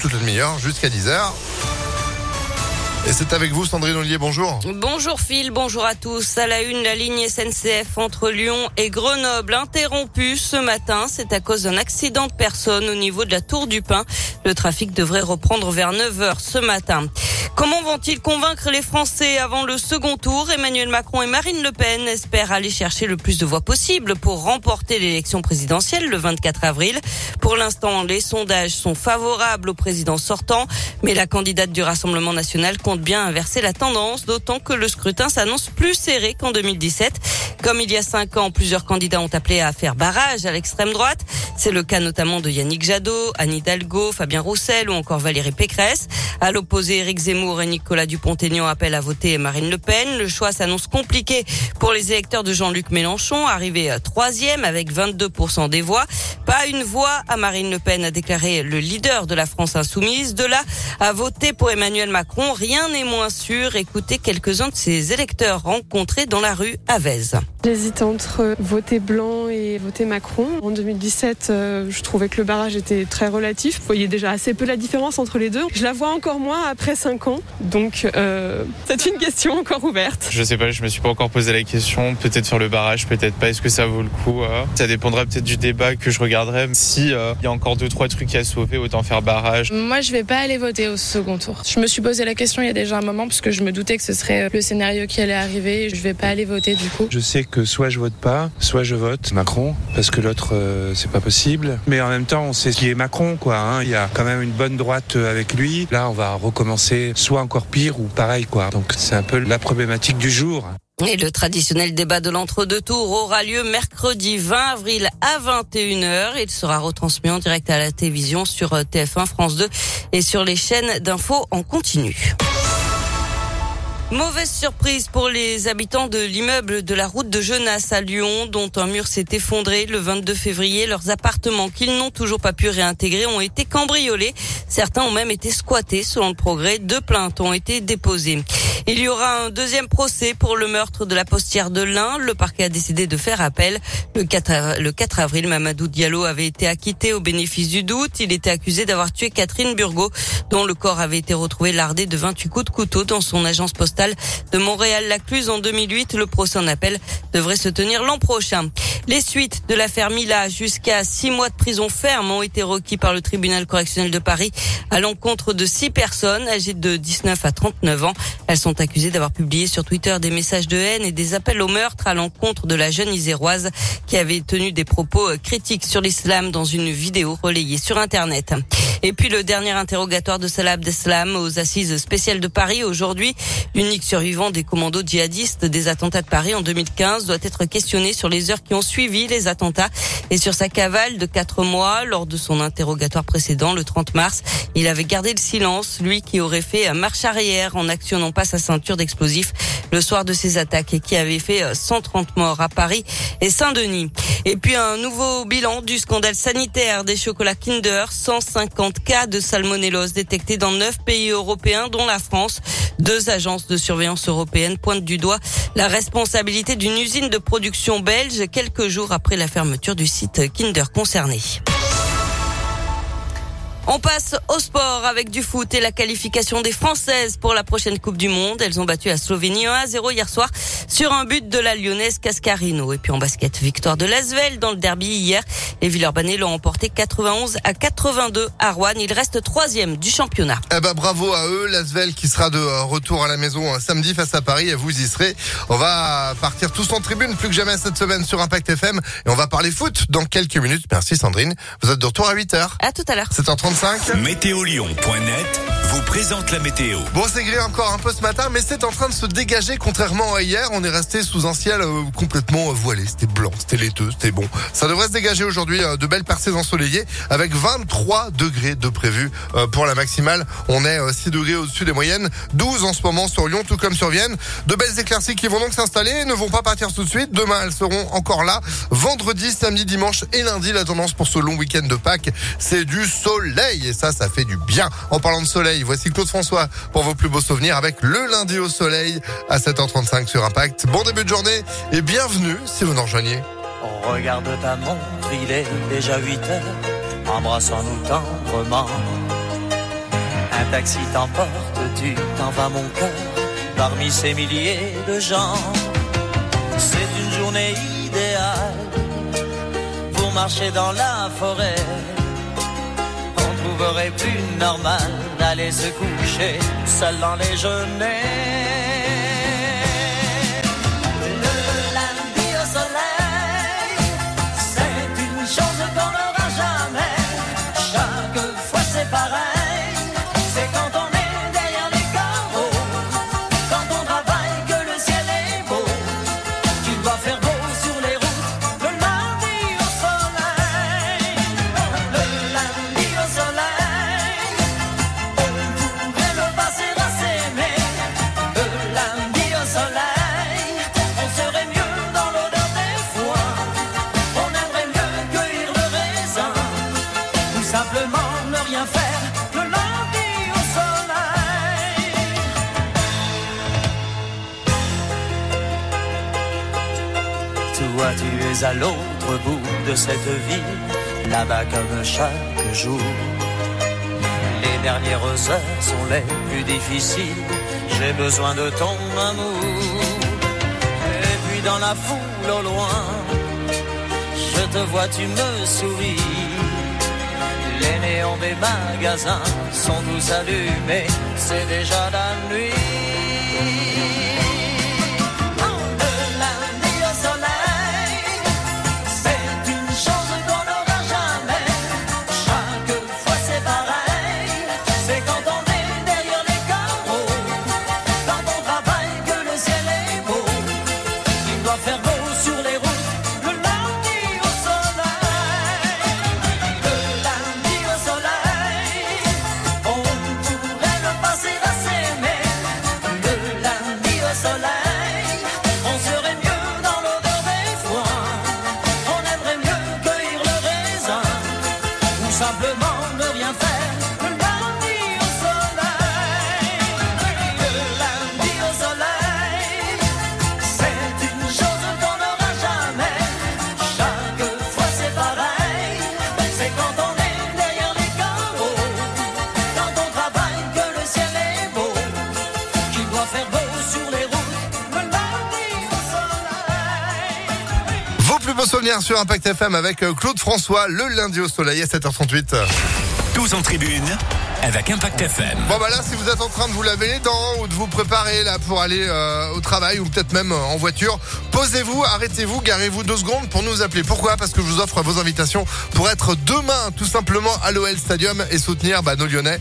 toute la demi-heure jusqu'à 10h. Et c'est avec vous, Sandrine Ollier, bonjour. Bonjour Phil, bonjour à tous. À la une, la ligne SNCF entre Lyon et Grenoble interrompue ce matin. C'est à cause d'un accident de personne au niveau de la Tour du Pin. Le trafic devrait reprendre vers 9h ce matin. Comment vont-ils convaincre les Français avant le second tour? Emmanuel Macron et Marine Le Pen espèrent aller chercher le plus de voix possible pour remporter l'élection présidentielle le 24 avril. Pour l'instant, les sondages sont favorables au président sortant, mais la candidate du Rassemblement national compte bien inverser la tendance, d'autant que le scrutin s'annonce plus serré qu'en 2017. Comme il y a cinq ans, plusieurs candidats ont appelé à faire barrage à l'extrême droite. C'est le cas notamment de Yannick Jadot, Anne Hidalgo, Fabien Roussel ou encore Valérie Pécresse. À l'opposé, Éric Zemmour et Nicolas Dupont-Aignan appellent à voter Marine Le Pen. Le choix s'annonce compliqué pour les électeurs de Jean-Luc Mélenchon, arrivé troisième avec 22% des voix. Pas une voix à Marine Le Pen, a déclaré le leader de la France insoumise. De là à voter pour Emmanuel Macron, rien n'est moins sûr. Écoutez quelques-uns de ses électeurs rencontrés dans la rue à Vèze. J'hésite entre voter blanc et voter Macron. En 2017, euh, je trouvais que le barrage était très relatif. Vous voyez déjà assez peu la différence entre les deux. Je la vois encore moins après 5 ans. Donc, euh, c'est une question encore ouverte. Je sais pas, je me suis pas encore posé la question. Peut-être sur le barrage, peut-être pas. Est-ce que ça vaut le coup euh? Ça dépendra peut-être du débat que je regarderai. Si il y a encore deux trois trucs à sauver, autant faire barrage. Moi, je vais pas aller voter au second tour. Je me suis posé la question il y a déjà un moment parce que je me doutais que ce serait le scénario qui allait arriver. Je vais pas aller voter du coup. Je sais que soit je vote pas, soit je vote Macron, parce que l'autre, euh, c'est pas possible. Mais en même temps, on sait ce qui est Macron, quoi. Hein. Il y a quand même une bonne droite euh, avec lui. Là, on va recommencer soit encore pire ou pareil, quoi. Donc c'est un peu la problématique du jour. Et le traditionnel débat de l'entre-deux tours aura lieu mercredi 20 avril à 21h. Il sera retransmis en direct à la télévision sur euh, TF1, France 2 et sur les chaînes d'infos en continu. Mauvaise surprise pour les habitants de l'immeuble de la route de Genasse à Lyon, dont un mur s'est effondré le 22 février. Leurs appartements qu'ils n'ont toujours pas pu réintégrer ont été cambriolés. Certains ont même été squattés. Selon le progrès, deux plaintes ont été déposées. Il y aura un deuxième procès pour le meurtre de la postière de l'Ain. Le parquet a décidé de faire appel. Le 4, le 4 avril, Mamadou Diallo avait été acquitté au bénéfice du doute. Il était accusé d'avoir tué Catherine Burgot, dont le corps avait été retrouvé lardé de 28 coups de couteau dans son agence postale de Montréal-Lacluse en 2008. Le procès en appel devrait se tenir l'an prochain. Les suites de l'affaire Mila jusqu'à six mois de prison ferme ont été requis par le tribunal correctionnel de Paris à l'encontre de six personnes âgées de 19 à 39 ans. Elles sont accusées d'avoir publié sur Twitter des messages de haine et des appels au meurtre à l'encontre de la jeune iséroise qui avait tenu des propos critiques sur l'islam dans une vidéo relayée sur Internet. Et puis le dernier interrogatoire de Salah Abdeslam aux assises spéciales de Paris aujourd'hui. L'unique survivant des commandos djihadistes des attentats de Paris en 2015 doit être questionné sur les heures qui ont suivi les attentats et sur sa cavale de quatre mois lors de son interrogatoire précédent le 30 mars. Il avait gardé le silence, lui qui aurait fait marche arrière en actionnant pas sa ceinture d'explosifs le soir de ces attaques et qui avait fait 130 morts à Paris et Saint-Denis. Et puis un nouveau bilan du scandale sanitaire des chocolats Kinder, 150 cas de salmonellose détectés dans neuf pays européens dont la France. Deux agences de surveillance européennes pointent du doigt la responsabilité d'une usine de production belge quelques jours après la fermeture du site Kinder concerné. On passe au sport avec du foot et la qualification des Françaises pour la prochaine Coupe du Monde. Elles ont battu la Slovénie 1 à 0 hier soir sur un but de la lyonnaise Cascarino. Et puis en basket, victoire de Lasvel dans le derby hier. Les Villeurbanais l'ont emporté 91 à 82 à Rouen. Il reste troisième du championnat. Eh ben, bravo à eux. Lasvel qui sera de retour à la maison samedi face à Paris et vous y serez. On va partir tous en tribune plus que jamais cette semaine sur Impact FM et on va parler foot dans quelques minutes. Merci Sandrine. Vous êtes de retour à 8h. À tout à l'heure. 7h35. Météolion.net vous présente la météo. Bon, c'est gris encore un peu ce matin, mais c'est en train de se dégager. Contrairement à hier, on est resté sous un ciel euh, complètement voilé. C'était blanc, c'était laiteux, c'était bon. Ça devrait se dégager aujourd'hui euh, de belles percées ensoleillées avec 23 degrés de prévu euh, pour la maximale. On est 6 degrés au-dessus des moyennes, 12 en ce moment sur Lyon, tout comme sur Vienne. De belles éclaircies qui vont donc s'installer, ne vont pas partir tout de suite. Demain, elles seront encore là. Vendredi, samedi, dimanche et lundi, la tendance pour ce long week-end de Pâques, c'est du soleil. Et ça, ça fait du bien. En parlant de soleil, Voici Claude François pour vos plus beaux souvenirs avec le lundi au soleil à 7h35 sur Impact. Bon début de journée et bienvenue si vous nous rejoignez. Regarde ta montre, il est déjà 8 heures, embrassons-nous tendrement. taxi t'emporte, tu t'en vas mon cœur, parmi ces milliers de gens. C'est une journée idéale pour marcher dans la forêt. Trouverait plus normal d'aller se coucher seul dans les genêts. À l'autre bout de cette vie, là-bas comme chaque jour. Les dernières heures sont les plus difficiles, j'ai besoin de ton amour. Et puis dans la foule au loin, je te vois, tu me souris. Les néons des magasins sont tous allumés, c'est déjà la nuit. Beaux souvenirs sur Impact FM avec euh, Claude François le lundi au soleil à 7h38. Tous en tribune avec Impact FM. Bon bah là si vous êtes en train de vous laver les dents ou de vous préparer là pour aller euh, au travail ou peut-être même euh, en voiture, posez-vous, arrêtez-vous, garez-vous deux secondes pour nous appeler. Pourquoi? Parce que je vous offre vos invitations pour être demain tout simplement à l'OL Stadium et soutenir bah, nos Lyonnais.